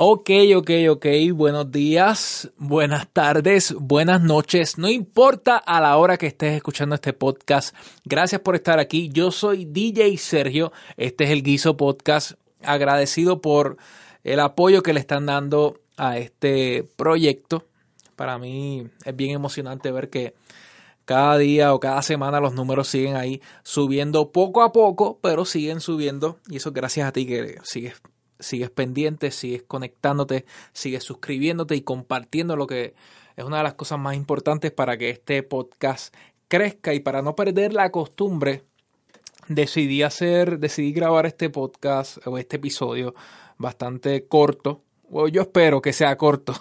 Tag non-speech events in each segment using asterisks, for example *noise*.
Ok, ok, ok. Buenos días, buenas tardes, buenas noches. No importa a la hora que estés escuchando este podcast. Gracias por estar aquí. Yo soy DJ Sergio. Este es el Guiso Podcast. Agradecido por el apoyo que le están dando a este proyecto. Para mí es bien emocionante ver que cada día o cada semana los números siguen ahí subiendo poco a poco, pero siguen subiendo. Y eso gracias a ti que sigues sigues pendiente, sigues conectándote, sigues suscribiéndote y compartiendo lo que es una de las cosas más importantes para que este podcast crezca y para no perder la costumbre decidí hacer, decidí grabar este podcast o este episodio bastante corto, o yo espero que sea corto,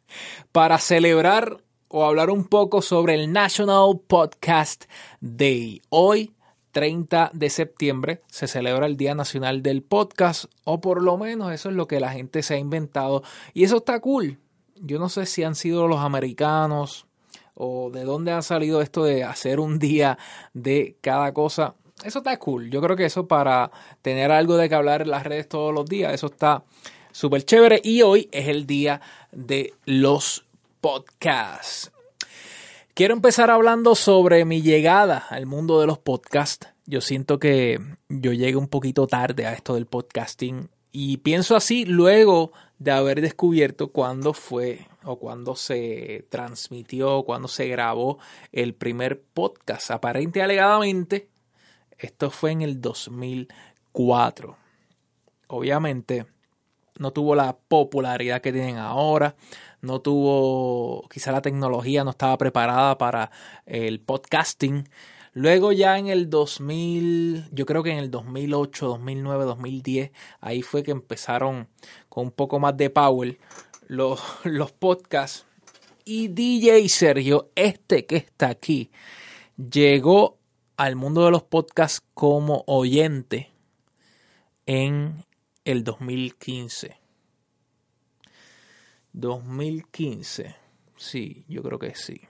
*laughs* para celebrar o hablar un poco sobre el National Podcast Day. Hoy 30 de septiembre se celebra el Día Nacional del Podcast, o por lo menos eso es lo que la gente se ha inventado. Y eso está cool. Yo no sé si han sido los americanos o de dónde ha salido esto de hacer un día de cada cosa. Eso está cool. Yo creo que eso para tener algo de que hablar en las redes todos los días, eso está súper chévere. Y hoy es el día de los podcasts. Quiero empezar hablando sobre mi llegada al mundo de los podcasts. Yo siento que yo llegué un poquito tarde a esto del podcasting y pienso así luego de haber descubierto cuándo fue o cuándo se transmitió, cuándo se grabó el primer podcast. Aparente alegadamente, esto fue en el 2004. Obviamente, no tuvo la popularidad que tienen ahora no tuvo, quizá la tecnología no estaba preparada para el podcasting. Luego ya en el 2000, yo creo que en el 2008, 2009, 2010, ahí fue que empezaron con un poco más de power los, *laughs* los podcasts. Y DJ Sergio, este que está aquí, llegó al mundo de los podcasts como oyente en el 2015. 2015. Sí, yo creo que sí.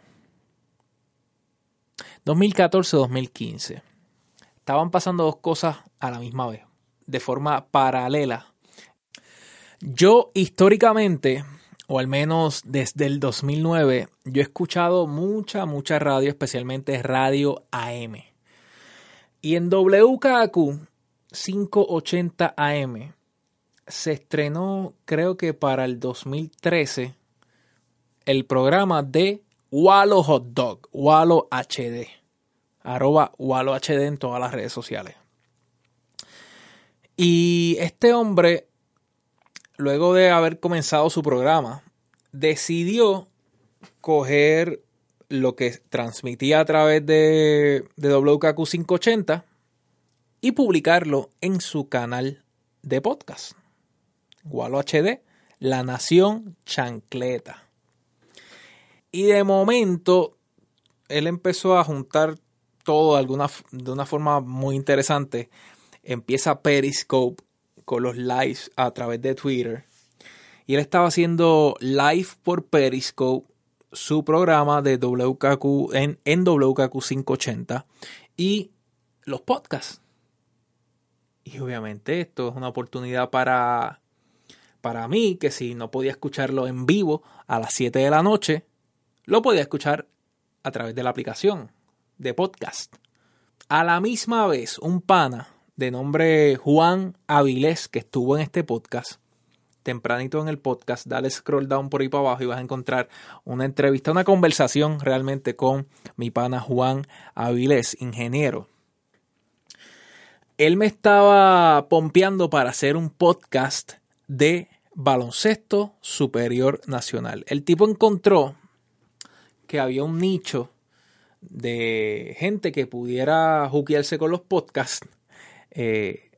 2014-2015. Estaban pasando dos cosas a la misma vez, de forma paralela. Yo históricamente, o al menos desde el 2009, yo he escuchado mucha, mucha radio, especialmente radio AM. Y en WKQ 580 AM se estrenó, creo que para el 2013, el programa de Wallo Hot Dog, Wallo HD, arroba Wallo HD en todas las redes sociales. Y este hombre, luego de haber comenzado su programa, decidió coger lo que transmitía a través de, de WKQ 580 y publicarlo en su canal de podcast. Gualo HD, La Nación Chancleta. Y de momento, él empezó a juntar todo de, alguna, de una forma muy interesante. Empieza Periscope con los lives a través de Twitter. Y él estaba haciendo live por Periscope su programa de WKQ en, en WKQ 580 y los podcasts. Y obviamente esto es una oportunidad para para mí que si no podía escucharlo en vivo a las 7 de la noche, lo podía escuchar a través de la aplicación de podcast. A la misma vez, un pana de nombre Juan Avilés, que estuvo en este podcast, tempranito en el podcast, dale scroll down por ahí para abajo y vas a encontrar una entrevista, una conversación realmente con mi pana Juan Avilés, ingeniero. Él me estaba pompeando para hacer un podcast de baloncesto superior nacional. El tipo encontró que había un nicho de gente que pudiera juquearse con los podcasts eh,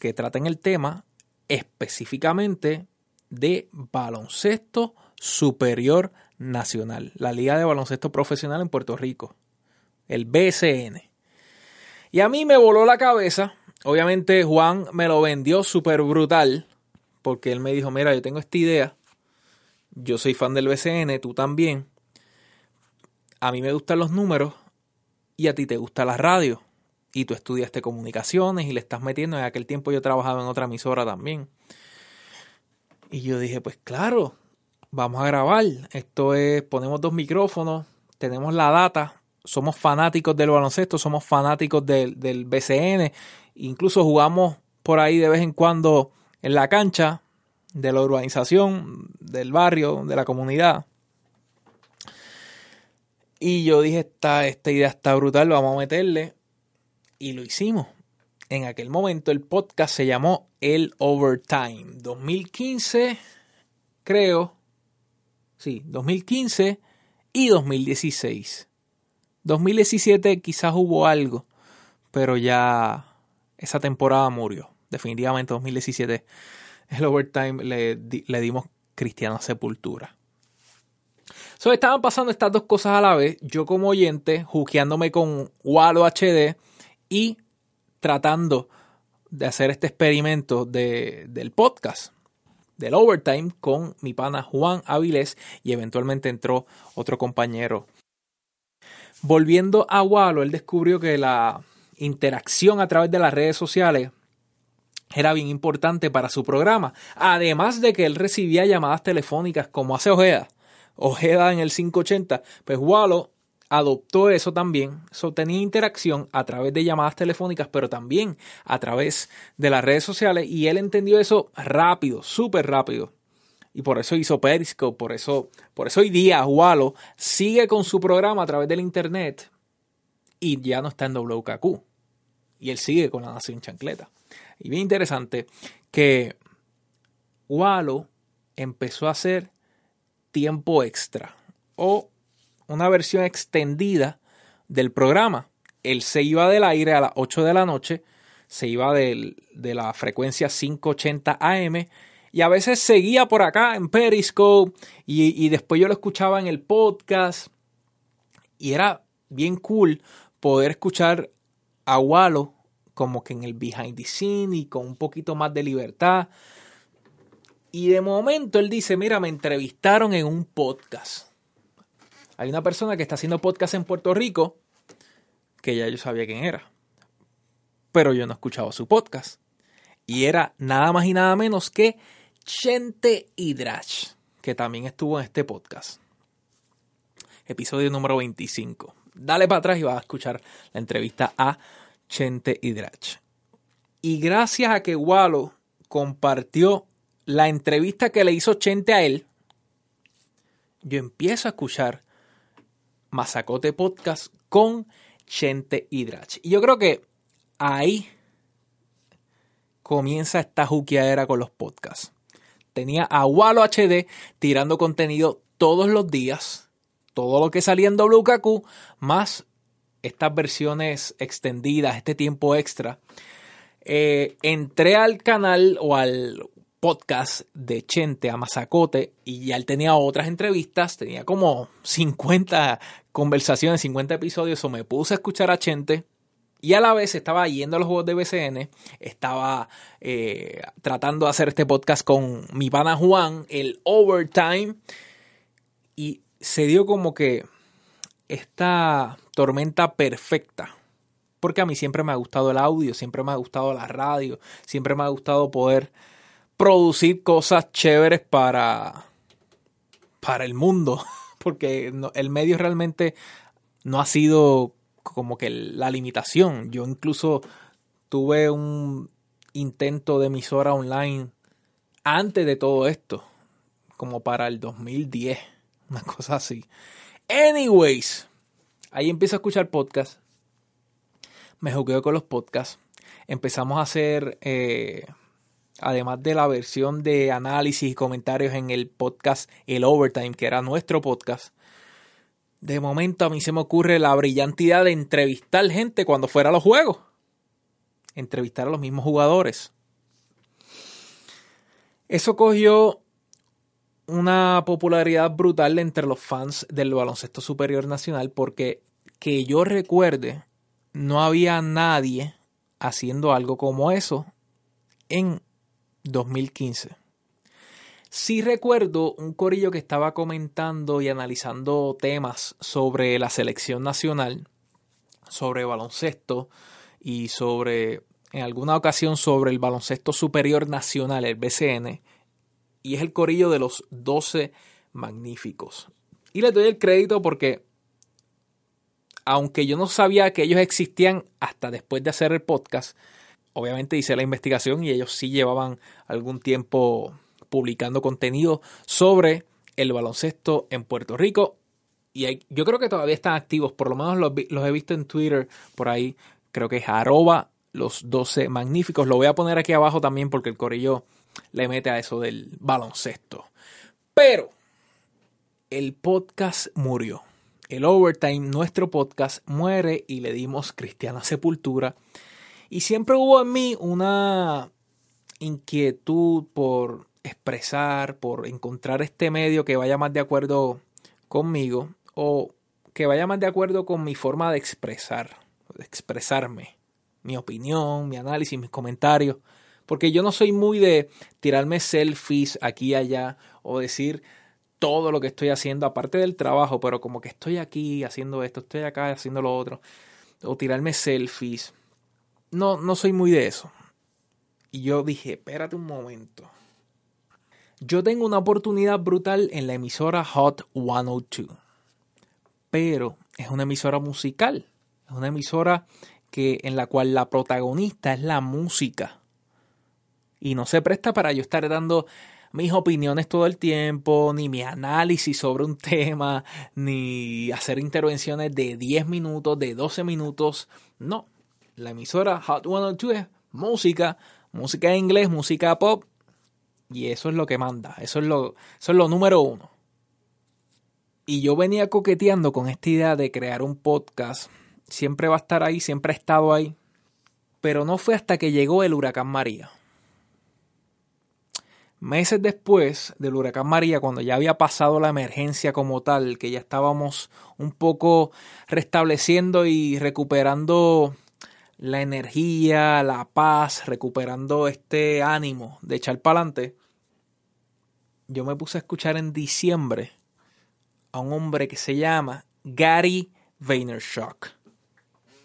que traten el tema específicamente de baloncesto superior nacional, la Liga de Baloncesto Profesional en Puerto Rico, el BSN. Y a mí me voló la cabeza, obviamente Juan me lo vendió súper brutal, porque él me dijo, mira, yo tengo esta idea, yo soy fan del BCN, tú también, a mí me gustan los números y a ti te gusta la radio y tú estudiaste comunicaciones y le estás metiendo, en aquel tiempo yo trabajaba en otra emisora también. Y yo dije, pues claro, vamos a grabar. Esto es, ponemos dos micrófonos, tenemos la data, somos fanáticos del baloncesto, somos fanáticos del, del BCN, incluso jugamos por ahí de vez en cuando en la cancha de la urbanización, del barrio, de la comunidad. Y yo dije, esta, esta idea está brutal, vamos a meterle. Y lo hicimos. En aquel momento el podcast se llamó El Overtime. 2015, creo. Sí, 2015 y 2016. 2017 quizás hubo algo, pero ya esa temporada murió. Definitivamente 2017 el overtime le, le dimos cristiana sepultura. Estaban pasando estas dos cosas a la vez. Yo como oyente, juqueándome con Wallo HD y tratando de hacer este experimento de, del podcast, del overtime, con mi pana Juan Avilés y eventualmente entró otro compañero. Volviendo a Wallo, él descubrió que la interacción a través de las redes sociales era bien importante para su programa. Además de que él recibía llamadas telefónicas como hace Ojeda. Ojeda en el 580. Pues Wallo adoptó eso también. So, tenía interacción a través de llamadas telefónicas, pero también a través de las redes sociales. Y él entendió eso rápido, súper rápido. Y por eso hizo Periscope, por eso, por eso hoy día Wallo sigue con su programa a través del internet y ya no está en WKQ. Y él sigue con la Nación Chancleta. Y bien interesante que Wallo empezó a hacer tiempo extra o una versión extendida del programa. Él se iba del aire a las 8 de la noche, se iba de la frecuencia 580 AM y a veces seguía por acá en Periscope y, y después yo lo escuchaba en el podcast y era bien cool poder escuchar a Wallo como que en el behind the scene y con un poquito más de libertad. Y de momento él dice, mira, me entrevistaron en un podcast. Hay una persona que está haciendo podcast en Puerto Rico, que ya yo sabía quién era, pero yo no escuchaba su podcast. Y era nada más y nada menos que Chente Hidrach, que también estuvo en este podcast. Episodio número 25. Dale para atrás y vas a escuchar la entrevista a Chente Hidrach. Y gracias a que Wallo compartió la entrevista que le hizo Chente a él, yo empiezo a escuchar Mazacote Podcast con Chente Hidrach. Y yo creo que ahí comienza esta juqueadera con los podcasts. Tenía a Wallo HD tirando contenido todos los días, todo lo que salía en WKQ, más estas versiones extendidas, este tiempo extra, eh, entré al canal o al podcast de Chente a Mazacote y ya él tenía otras entrevistas, tenía como 50 conversaciones, 50 episodios, o me puse a escuchar a Chente y a la vez estaba yendo a los juegos de BCN, estaba eh, tratando de hacer este podcast con mi pana Juan, el Overtime, y se dio como que esta tormenta perfecta. Porque a mí siempre me ha gustado el audio, siempre me ha gustado la radio, siempre me ha gustado poder producir cosas chéveres para, para el mundo. *laughs* Porque el medio realmente no ha sido como que la limitación. Yo incluso tuve un intento de emisora online antes de todo esto, como para el 2010, una *laughs* cosa así. Anyways, ahí empiezo a escuchar podcasts. Me jugué con los podcasts. Empezamos a hacer, eh, además de la versión de análisis y comentarios en el podcast El Overtime, que era nuestro podcast. De momento a mí se me ocurre la brillante idea de entrevistar gente cuando fuera a los juegos. Entrevistar a los mismos jugadores. Eso cogió una popularidad brutal entre los fans del baloncesto superior nacional porque que yo recuerde no había nadie haciendo algo como eso en 2015. Sí recuerdo un corillo que estaba comentando y analizando temas sobre la selección nacional, sobre baloncesto y sobre, en alguna ocasión, sobre el baloncesto superior nacional, el BCN, y es el corillo de los 12 magníficos. Y les doy el crédito porque, aunque yo no sabía que ellos existían hasta después de hacer el podcast, obviamente hice la investigación y ellos sí llevaban algún tiempo publicando contenido sobre el baloncesto en Puerto Rico. Y yo creo que todavía están activos, por lo menos los, los he visto en Twitter por ahí. Creo que es arroba los 12 magníficos. Lo voy a poner aquí abajo también porque el corillo le mete a eso del baloncesto. Pero el podcast murió. El Overtime, nuestro podcast, muere y le dimos cristiana sepultura. Y siempre hubo en mí una inquietud por expresar, por encontrar este medio que vaya más de acuerdo conmigo o que vaya más de acuerdo con mi forma de expresar, de expresarme, mi opinión, mi análisis, mis comentarios. Porque yo no soy muy de tirarme selfies aquí y allá o decir todo lo que estoy haciendo, aparte del trabajo, pero como que estoy aquí haciendo esto, estoy acá haciendo lo otro, o tirarme selfies. No, no soy muy de eso. Y yo dije, espérate un momento. Yo tengo una oportunidad brutal en la emisora Hot 102, pero es una emisora musical, es una emisora que en la cual la protagonista es la música y no se presta para yo estar dando mis opiniones todo el tiempo, ni mi análisis sobre un *laughs* tema, ni hacer intervenciones de 10 minutos, de 12 minutos. No, la emisora Hot 102 es música, música en inglés, música pop, y eso es lo que manda, eso es lo, eso es lo número uno. Y yo venía coqueteando con esta idea de crear un podcast. Siempre va a estar ahí, siempre ha estado ahí. Pero no fue hasta que llegó el huracán María. Meses después del huracán María, cuando ya había pasado la emergencia como tal, que ya estábamos un poco restableciendo y recuperando la energía, la paz, recuperando este ánimo de echar para adelante, yo me puse a escuchar en diciembre a un hombre que se llama Gary Vaynerchuk.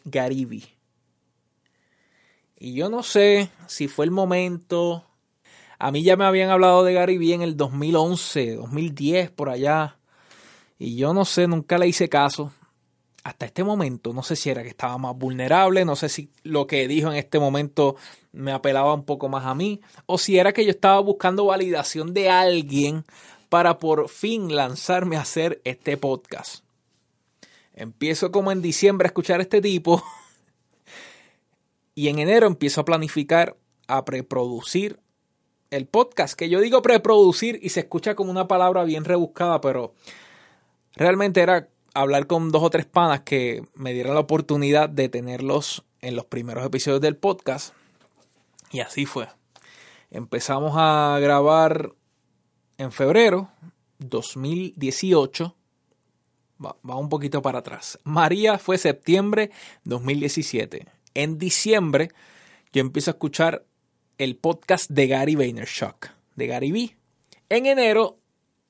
Gary V. Y yo no sé si fue el momento a mí ya me habían hablado de Gary Vee en el 2011, 2010, por allá. Y yo no sé, nunca le hice caso. Hasta este momento, no sé si era que estaba más vulnerable, no sé si lo que dijo en este momento me apelaba un poco más a mí, o si era que yo estaba buscando validación de alguien para por fin lanzarme a hacer este podcast. Empiezo como en diciembre a escuchar a este tipo *laughs* y en enero empiezo a planificar, a preproducir el podcast, que yo digo preproducir y se escucha como una palabra bien rebuscada, pero realmente era hablar con dos o tres panas que me dieran la oportunidad de tenerlos en los primeros episodios del podcast. Y así fue. Empezamos a grabar en febrero 2018. Va, va, un poquito para atrás. María fue septiembre 2017. En diciembre yo empiezo a escuchar el podcast de Gary Vaynerchuk, de Gary V. En enero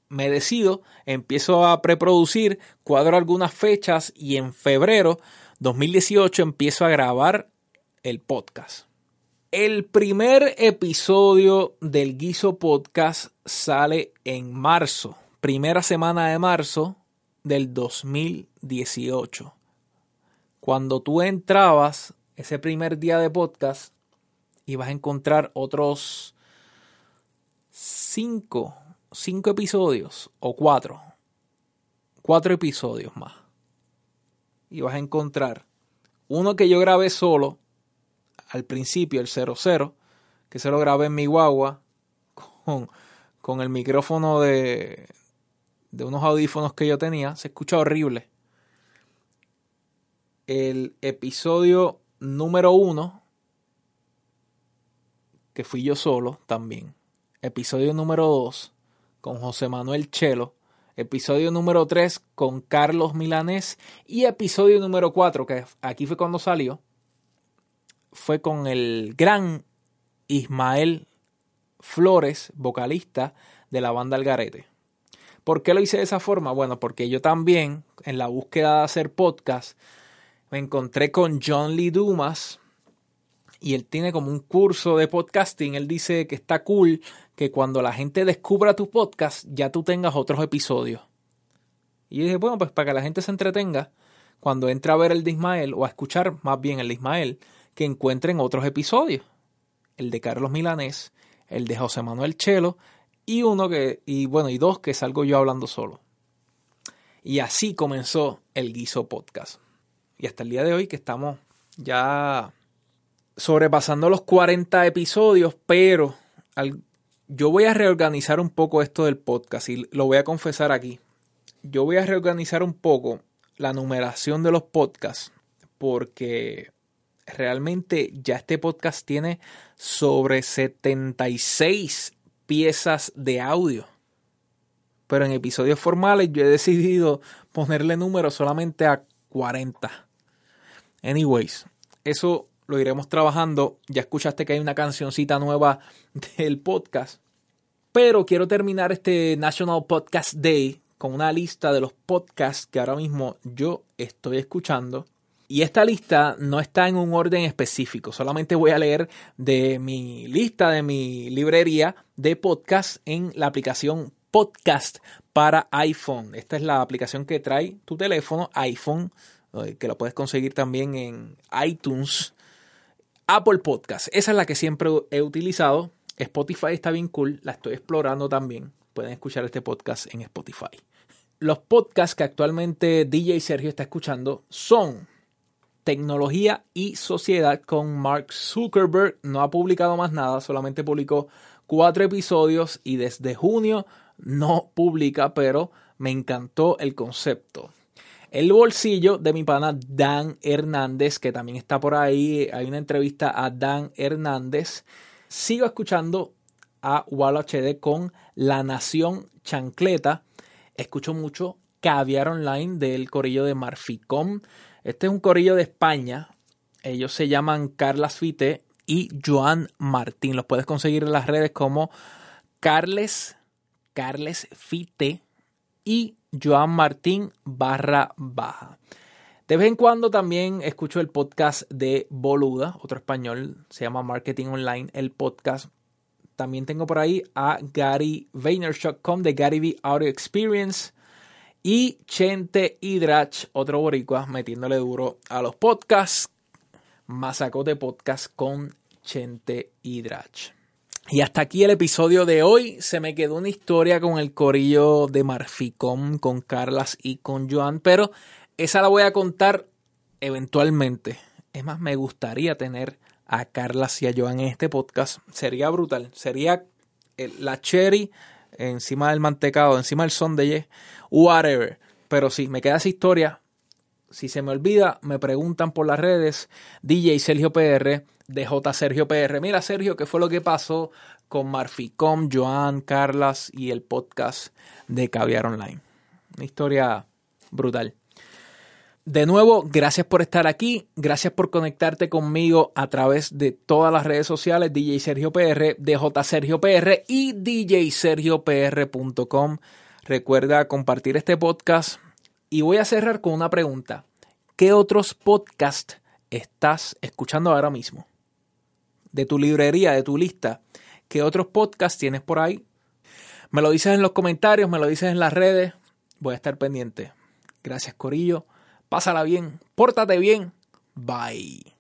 me decido, empiezo a preproducir, cuadro algunas fechas y en febrero 2018 empiezo a grabar el podcast. El primer episodio del Guiso Podcast sale en marzo, primera semana de marzo del 2018. Cuando tú entrabas ese primer día de podcast, y vas a encontrar otros cinco, cinco episodios o cuatro, cuatro episodios más. Y vas a encontrar uno que yo grabé solo al principio, el 00, que se lo grabé en mi guagua con, con el micrófono de, de unos audífonos que yo tenía. Se escucha horrible. El episodio número uno que fui yo solo también. Episodio número 2 con José Manuel Chelo. Episodio número 3 con Carlos Milanés. Y episodio número 4, que aquí fue cuando salió, fue con el gran Ismael Flores, vocalista de la banda Algarete. ¿Por qué lo hice de esa forma? Bueno, porque yo también, en la búsqueda de hacer podcast, me encontré con John Lee Dumas, y él tiene como un curso de podcasting. Él dice que está cool que cuando la gente descubra tu podcast ya tú tengas otros episodios. Y yo dije, bueno, pues para que la gente se entretenga, cuando entre a ver el de Ismael, o a escuchar más bien el de Ismael, que encuentren otros episodios. El de Carlos Milanés, el de José Manuel Chelo, y uno que, y bueno, y dos que salgo yo hablando solo. Y así comenzó el Guiso Podcast. Y hasta el día de hoy que estamos ya sobrepasando los 40 episodios, pero yo voy a reorganizar un poco esto del podcast y lo voy a confesar aquí. Yo voy a reorganizar un poco la numeración de los podcasts porque realmente ya este podcast tiene sobre 76 piezas de audio pero en episodios formales yo he decidido ponerle número solamente a 40. Anyways, eso lo iremos trabajando. Ya escuchaste que hay una cancioncita nueva del podcast. Pero quiero terminar este National Podcast Day con una lista de los podcasts que ahora mismo yo estoy escuchando. Y esta lista no está en un orden específico, solamente voy a leer de mi lista, de mi librería de podcasts en la aplicación Podcast para iPhone. Esta es la aplicación que trae tu teléfono iPhone, eh, que lo puedes conseguir también en iTunes. Apple Podcast, esa es la que siempre he utilizado. Spotify está bien cool, la estoy explorando también. Pueden escuchar este podcast en Spotify. Los podcasts que actualmente DJ Sergio está escuchando son Tecnología y Sociedad con Mark Zuckerberg. No ha publicado más nada, solamente publicó cuatro episodios y desde junio no publica, pero me encantó el concepto. El bolsillo de mi pana Dan Hernández, que también está por ahí. Hay una entrevista a Dan Hernández. Sigo escuchando a Wall HD con La Nación Chancleta. Escucho mucho Caviar Online del corillo de Marficom. Este es un corillo de España. Ellos se llaman Carlas Fite y Joan Martín. Los puedes conseguir en las redes como Carles Carles Fite y Joan Martín barra baja. De vez en cuando también escucho el podcast de Boluda, otro español, se llama Marketing Online, el podcast. También tengo por ahí a Gary Vaynerchuk de Gary V Audio Experience y Chente Hidrach, otro boricua, metiéndole duro a los podcasts. de podcast con Chente Hidrach. Y hasta aquí el episodio de hoy. Se me quedó una historia con el corillo de Marficom, con Carlas y con Joan, pero esa la voy a contar eventualmente. Es más, me gustaría tener a Carlas y a Joan en este podcast. Sería brutal. Sería la cherry encima del mantecado, encima del son de whatever. Pero sí, me queda esa historia. Si se me olvida, me preguntan por las redes. DJ Sergio PR de J. Sergio PR. Mira, Sergio, ¿qué fue lo que pasó con Marficom, Joan, Carlas y el podcast de Caviar Online? Una historia brutal. De nuevo, gracias por estar aquí, gracias por conectarte conmigo a través de todas las redes sociales, DJ Sergio PR, DJ Sergio PR y djsergiopr.com. Recuerda compartir este podcast y voy a cerrar con una pregunta. ¿Qué otros podcasts estás escuchando ahora mismo? De tu librería, de tu lista, qué otros podcasts tienes por ahí. Me lo dices en los comentarios, me lo dices en las redes. Voy a estar pendiente. Gracias, Corillo. Pásala bien, pórtate bien. Bye.